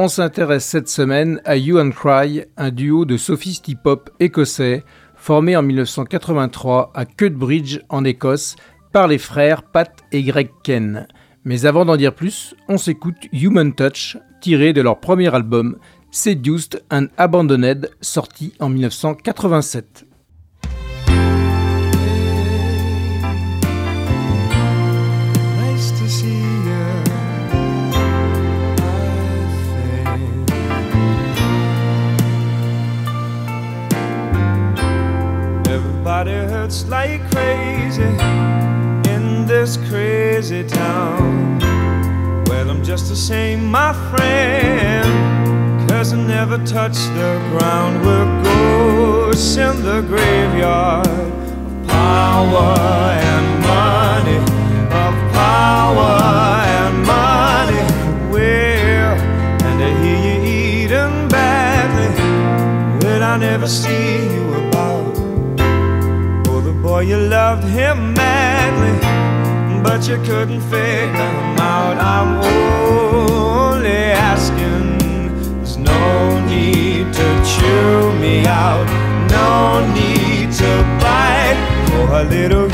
On s'intéresse cette semaine à You and Cry, un duo de sophistes hip-hop écossais formé en 1983 à Cuthbridge en Écosse par les frères Pat et Greg Ken. Mais avant d'en dire plus, on s'écoute Human Touch, tiré de leur premier album Seduced and Abandoned, sorti en 1987. Everybody hurts like crazy in this crazy town. Well, I'm just the same, my friend. Cause I never touch the ground. We're ghosts in the graveyard of power and money. Of power and money. Well, and I hear you eating badly. But I never see you Boy, you loved him madly, but you couldn't figure him out. I'm only asking. There's no need to chew me out, no need to bite for a little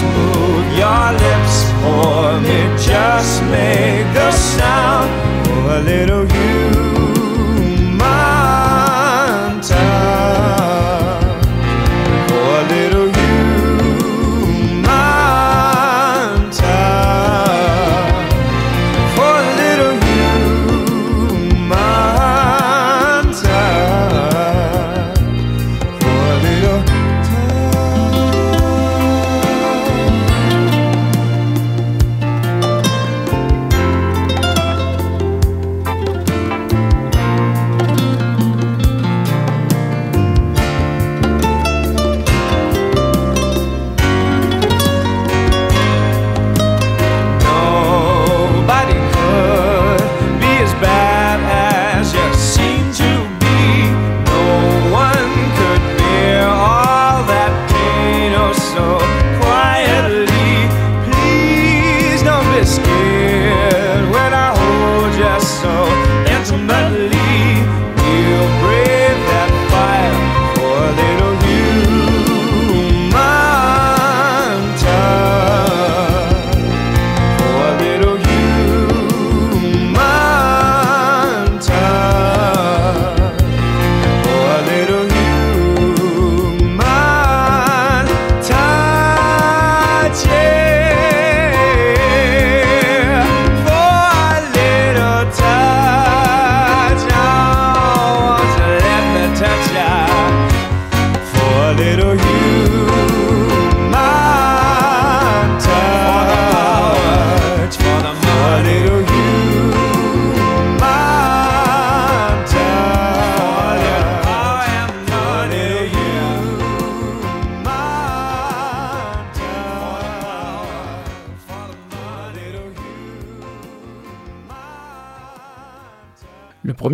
Just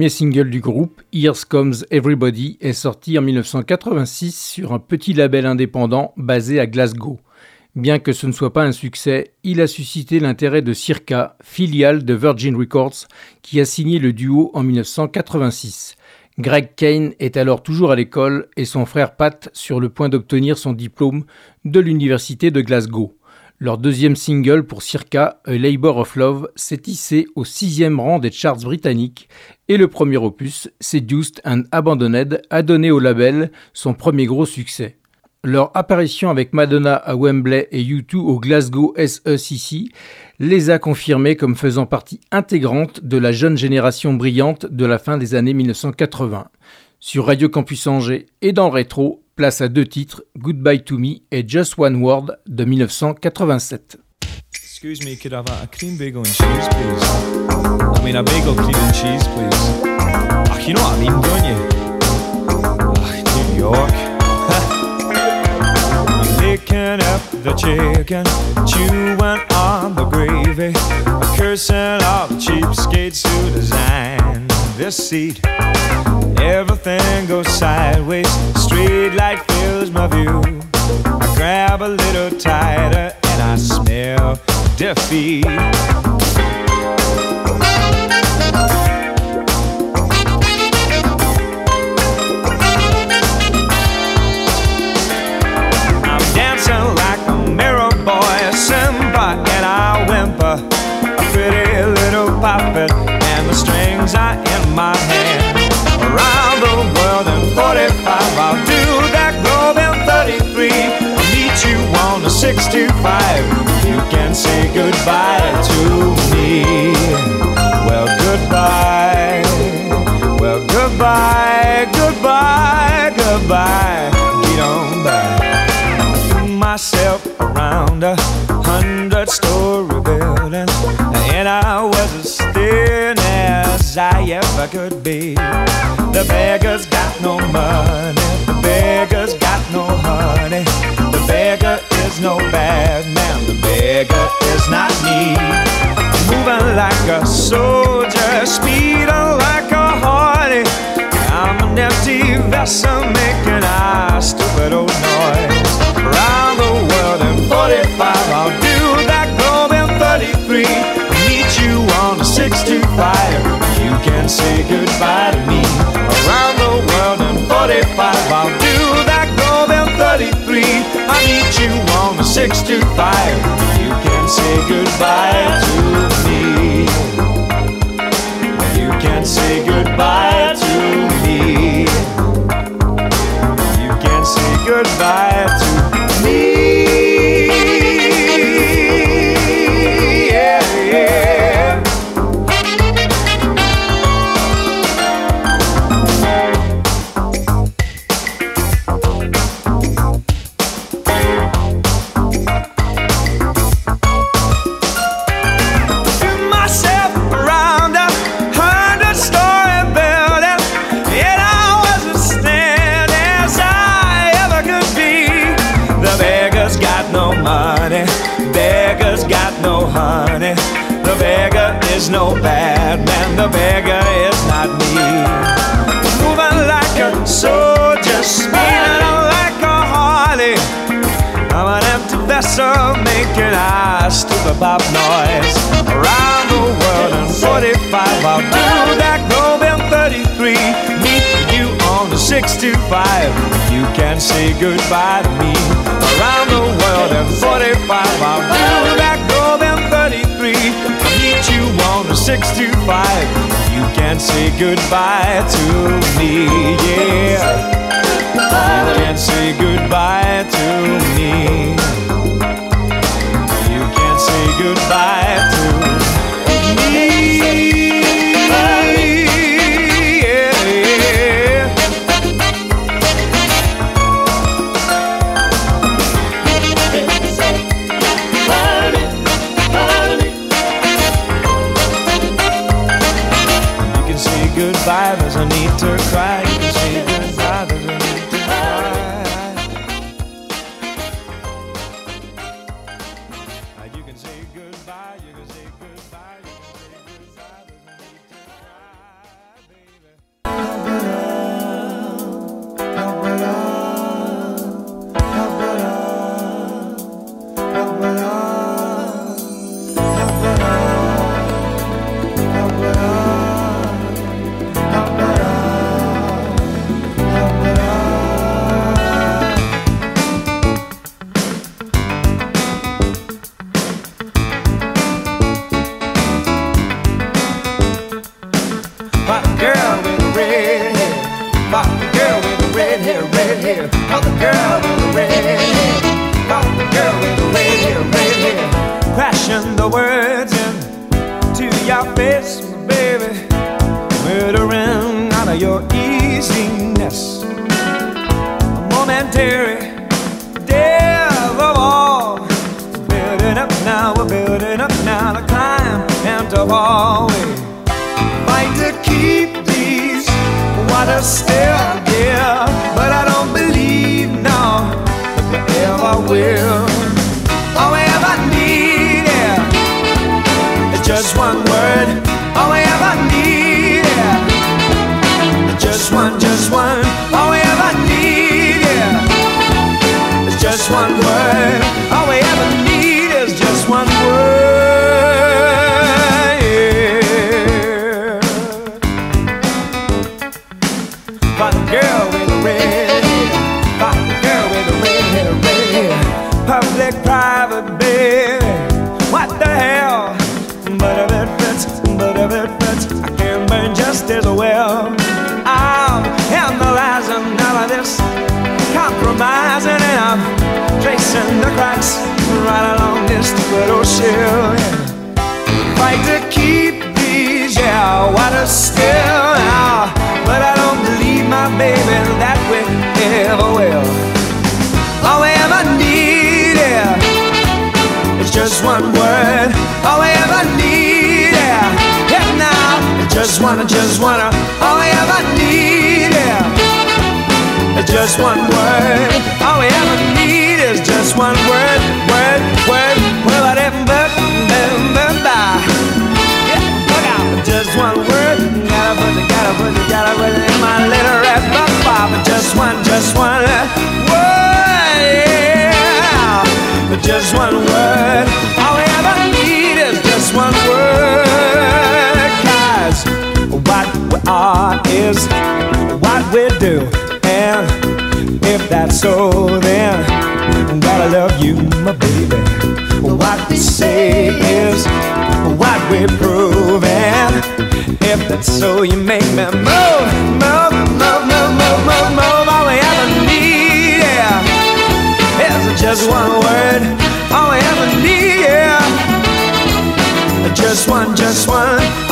premier single du groupe, Here's Comes Everybody, est sorti en 1986 sur un petit label indépendant basé à Glasgow. Bien que ce ne soit pas un succès, il a suscité l'intérêt de Circa, filiale de Virgin Records, qui a signé le duo en 1986. Greg Kane est alors toujours à l'école et son frère Pat sur le point d'obtenir son diplôme de l'université de Glasgow. Leur deuxième single pour Circa, A Labor of Love, s'est hissé au sixième rang des charts britanniques et le premier opus, Seduced and Abandoned, a donné au label son premier gros succès. Leur apparition avec Madonna à Wembley et U2 au Glasgow SECC les a confirmés comme faisant partie intégrante de la jeune génération brillante de la fin des années 1980. Sur Radio Campus Angers et dans le rétro, place à deux titres, Goodbye to Me et Just One Word de 1987. Excuse me, could I have a cream bagel and cheese, please? I mean, a bagel, cream and cheese, please. Oh, you know what I? Oh, New York. picking up the chicken, chewing on the gravy, cursing all the cheapskates who designed this seat. Everything goes sideways, street light fills my view. I grab a little tighter and I smell defeat. Say goodbye to me. Well, goodbye. Well, goodbye, goodbye, goodbye. Get on by. Myself around a hundred story building, and I was as thin as I ever could be. The beggar's got no money, the beggar's got no honey. The beggar is no bad man, the beggar is not me. Moving like a soldier, speeding like a horny. I'm an empty vessel making a stupid old noise. Around the world in 45, I'll do that globe in 33. Meet you on the 625. You can say you on the 625. You can say goodbye to me. You can say goodbye is no bad man, the beggar is not me. Moving like a soldier, spinning like a harley. I'm an empty vessel making a stupid pop noise around the world in 45. I'll do that globe in 33. Meet you on the 625. You can say goodbye to me around the world in 45. I'll do that you on the 625. You can't say goodbye to me, yeah. You can't say goodbye to me. You can't say goodbye to me. Words into your face, baby. Murdering out of your easiness. A momentary death of all. Building up now, we're building up now to climb and to fall. Fight to keep these waters still, yeah. But I don't believe, no, that we ever will. All one word. It fits, I can burn just as well. I'm analyzing all of this, compromising, and I'm tracing the cracks right along this little shell. Yeah fight to keep these, yeah, waters still now. But I don't believe my baby that we ever will. All we ever need, yeah, is just one word. All we ever need, yeah, yeah, just wanna, just wanna. All we ever need, yeah, just one word. All we ever need is just one word, word, word, word, whatever, but. Just one word. Gotta put it, gotta put it, gotta put it in my little But just one, just one word, yeah. But just one word. All we ever need is just one word. Are is what we do. And if that's so, then gotta love you, my baby. What we say is what we prove, and if that's so, you make me move, move, move, move, move, move, move. All we ever need, yeah, is just one word. All we ever need, yeah, just one, just one.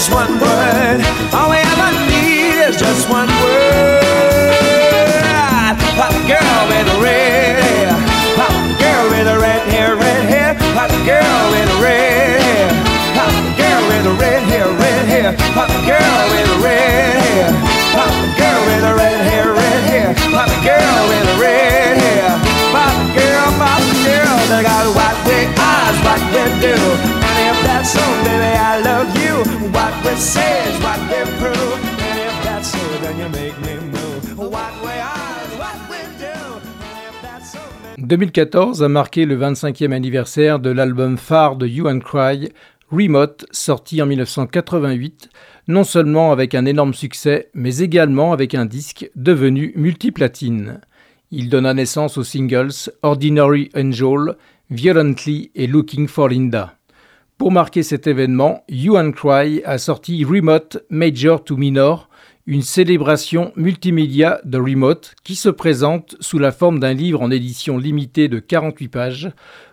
Just one word. All we ever need is just one word. Pop girl with a red hair, pop girl with a red hair, red hair, pop girl with a red hair, pop girl with a red hair, red hair, pop girl with a red hair, pop girl with a red hair, red hair, pop girl with a red hair, pop girl, pop girl, they got white big eyes, what we do, that's so, baby, I love you. What we say is what we prove, and if that's so, then you make me move. What we are is what we do, and if that's so, then 2014 a marqué le 25e anniversaire de l'album phare de You and Cry, Remote, sorti en 1988, non seulement avec un énorme succès, mais également avec un disque devenu multiplatine. Il donna naissance aux singles Ordinary Angel, Violently et Looking for Linda. Pour marquer cet événement, You and Cry a sorti Remote Major to Minor, une célébration multimédia de Remote qui se présente sous la forme d'un livre en édition limitée de 48 pages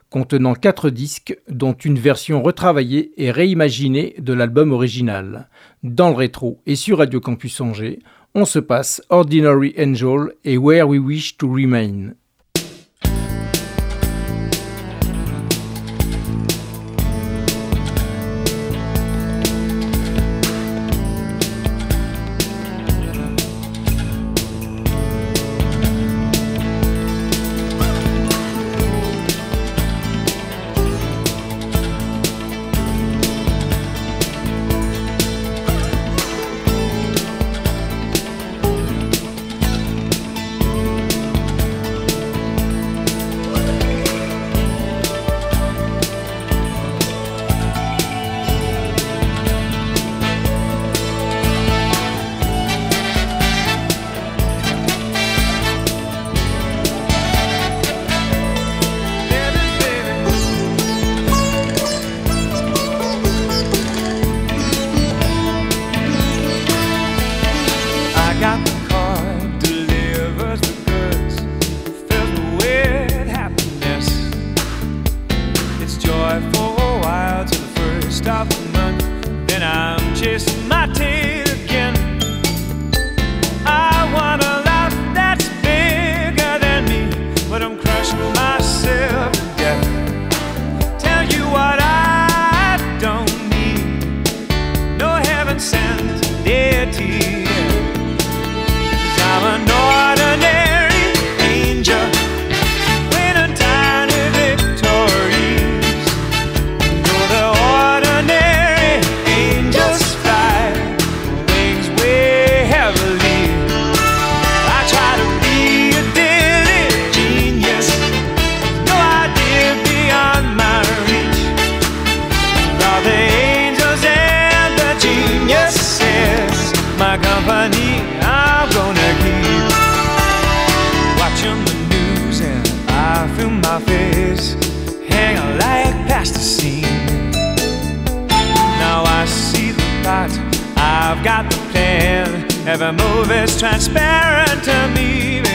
contenant 4 disques dont une version retravaillée et réimaginée de l'album original. Dans le rétro et sur Radio Campus Angers, on se passe Ordinary Angel et Where We Wish to Remain. but I'm crushing myself. Every move is transparent to me.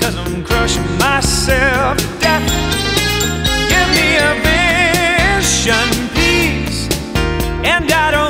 cause I'm crushing myself to death. Give me a vision, please, and I don't.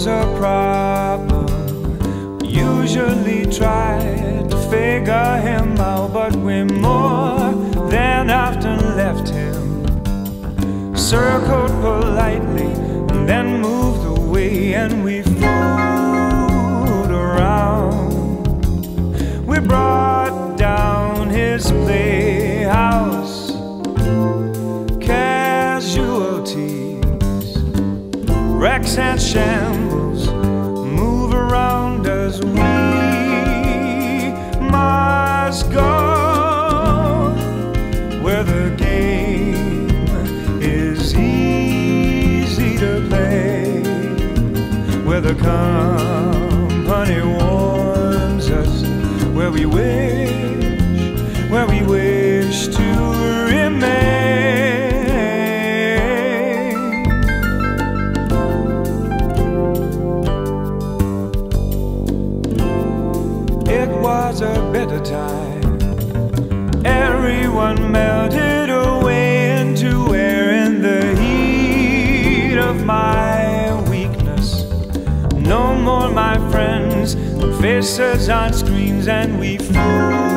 was a problem. Usually tried to figure him out, but we more than often left him. Circled politely and then moved away, and we fooled around. We brought down his playhouse. Casualties, wrecks and shams. the company warms us, where we wish, where we wish to remain. It was a better time, everyone melted. more, my friends, than faces on screens, and we fool.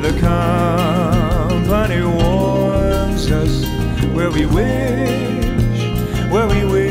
Where the company warms us, where we wish, where we wish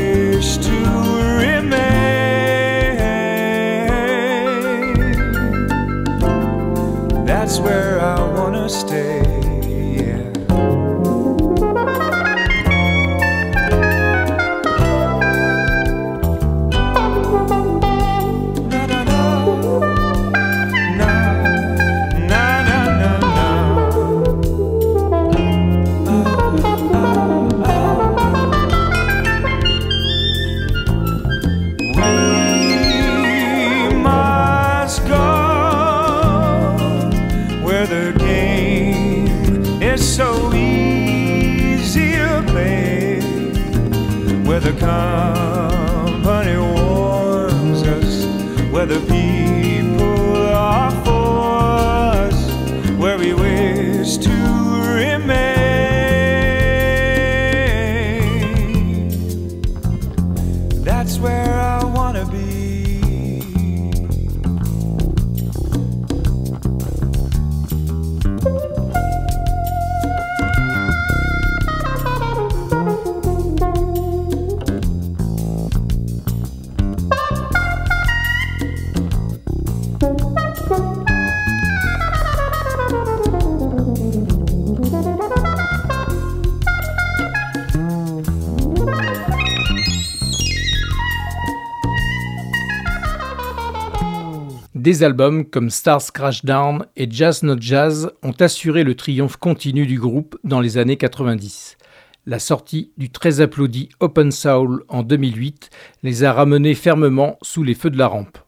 Des albums comme Stars Crash Down et Jazz Not Jazz ont assuré le triomphe continu du groupe dans les années 90. La sortie du très applaudi Open Soul en 2008 les a ramenés fermement sous les feux de la rampe.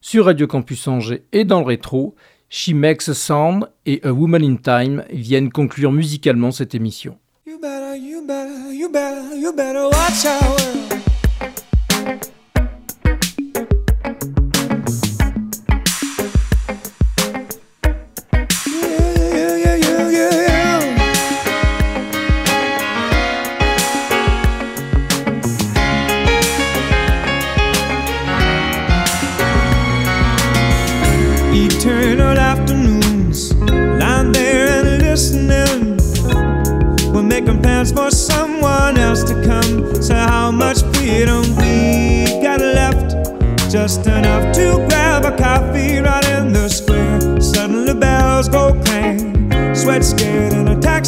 Sur Radio Campus Angers et dans le rétro, She Makes a Sound et A Woman in Time viennent conclure musicalement cette émission. You better, you better, you better,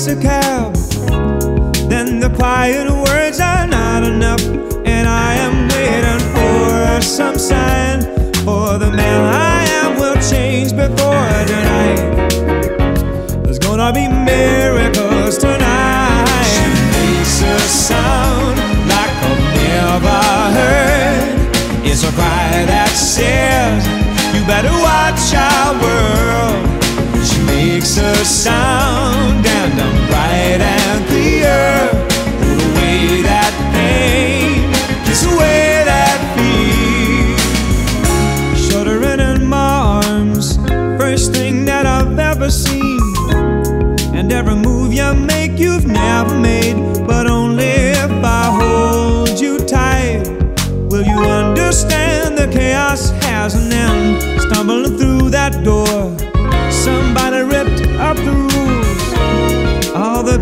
in a cab. Then the quiet words are not enough, and I am waiting for some sign. For the man I am will change before tonight. There's gonna be miracles tonight. She makes a sound like I've never heard. It's a cry that says, You better watch. She makes a sound and I'm bright and clear. Put away that pain, kiss away that fear. Shuddering in my arms, first thing that I've ever seen. And every move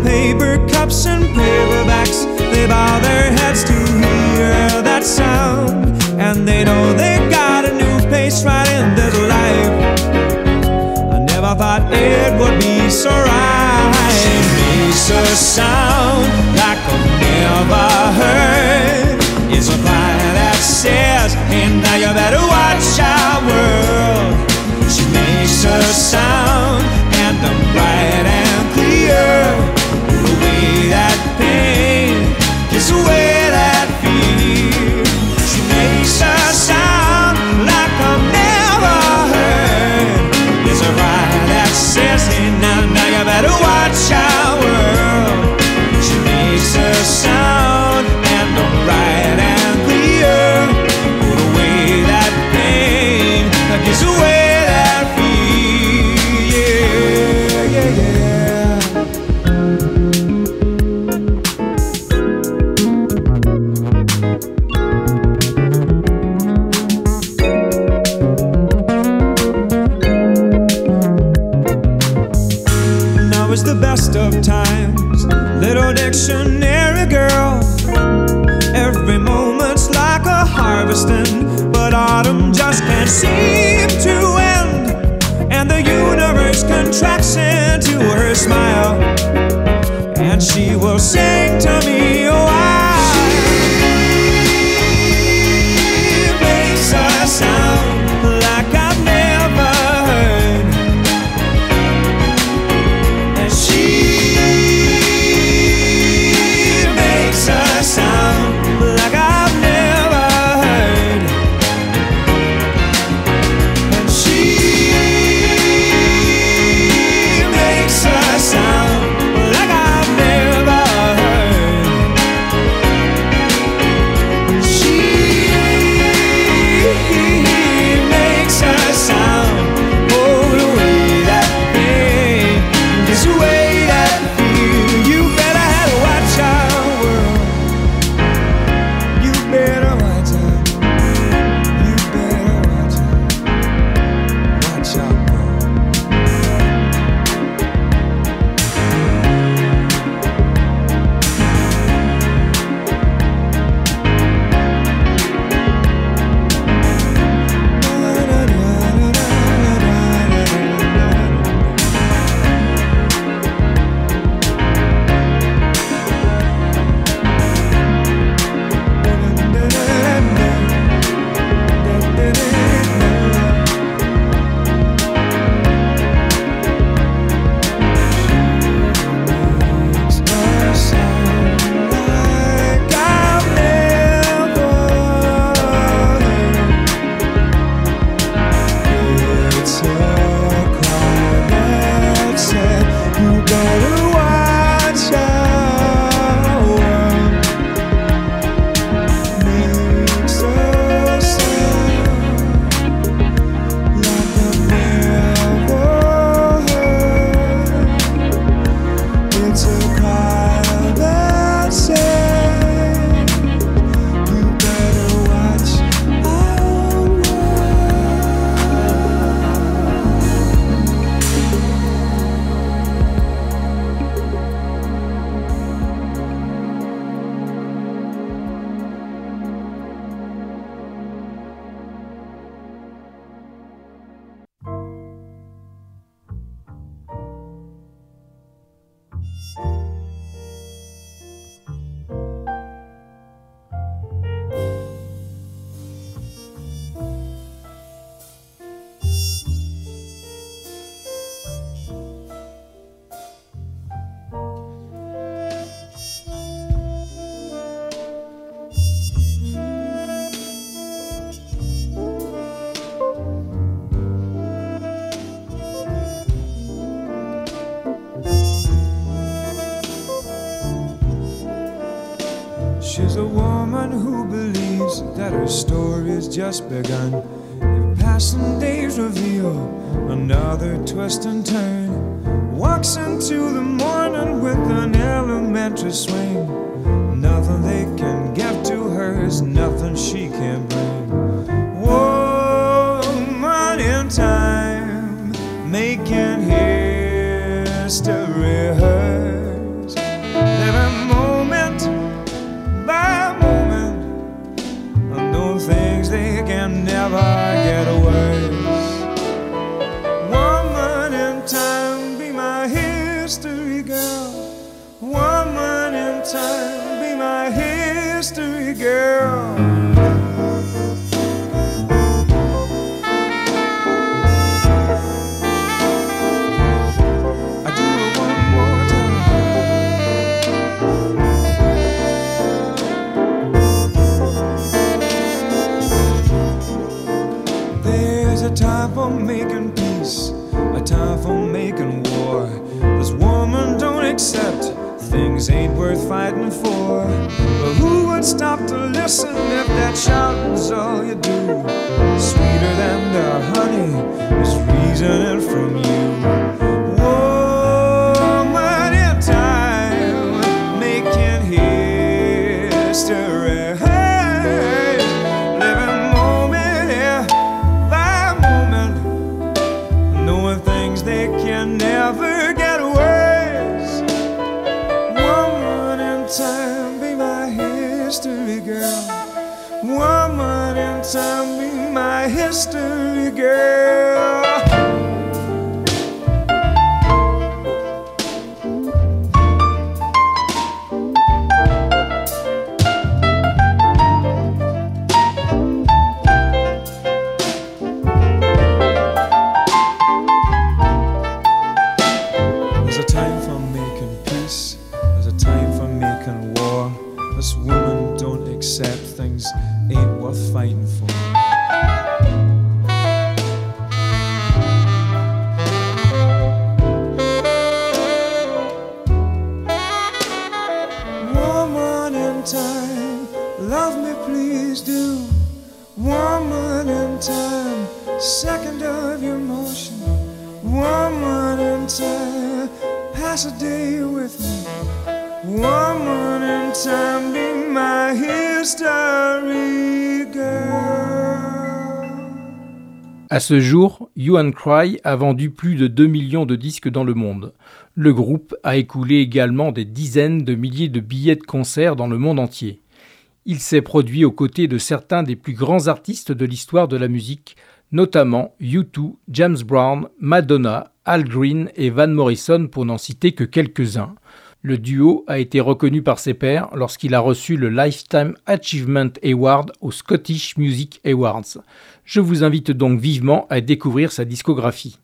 paper cups and paperbacks, they bow their heads to hear that sound. And they know they got a new pace right in this life. I never thought it would be so right. It makes a sound like I've never heard. It's a cry that says, and now you better just can't seem to end. And the universe contracts into her smile. And she will sing just begun. If passing days reveal another twist and turn, walks into the morning with an elementary swing. Nothing they can give to her is nothing she can bring. Worth fighting for. But who would stop to listen if that shouting's all you do? Sweeter than the honey is reasoning from you. Ce jour, You and Cry a vendu plus de 2 millions de disques dans le monde. Le groupe a écoulé également des dizaines de milliers de billets de concert dans le monde entier. Il s'est produit aux côtés de certains des plus grands artistes de l'histoire de la musique, notamment U2, James Brown, Madonna, Al Green et Van Morrison pour n'en citer que quelques-uns. Le duo a été reconnu par ses pairs lorsqu'il a reçu le Lifetime Achievement Award aux Scottish Music Awards. Je vous invite donc vivement à découvrir sa discographie.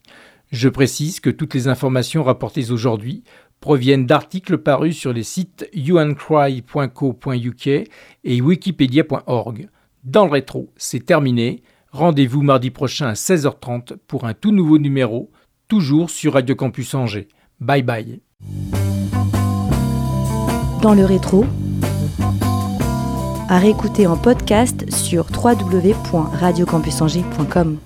Je précise que toutes les informations rapportées aujourd'hui proviennent d'articles parus sur les sites youandcry.co.uk et wikipedia.org. Dans le rétro, c'est terminé. Rendez-vous mardi prochain à 16h30 pour un tout nouveau numéro, toujours sur Radio Campus Angers. Bye bye. Dans le rétro, à réécouter en podcast sur www.radiocampusangers.com.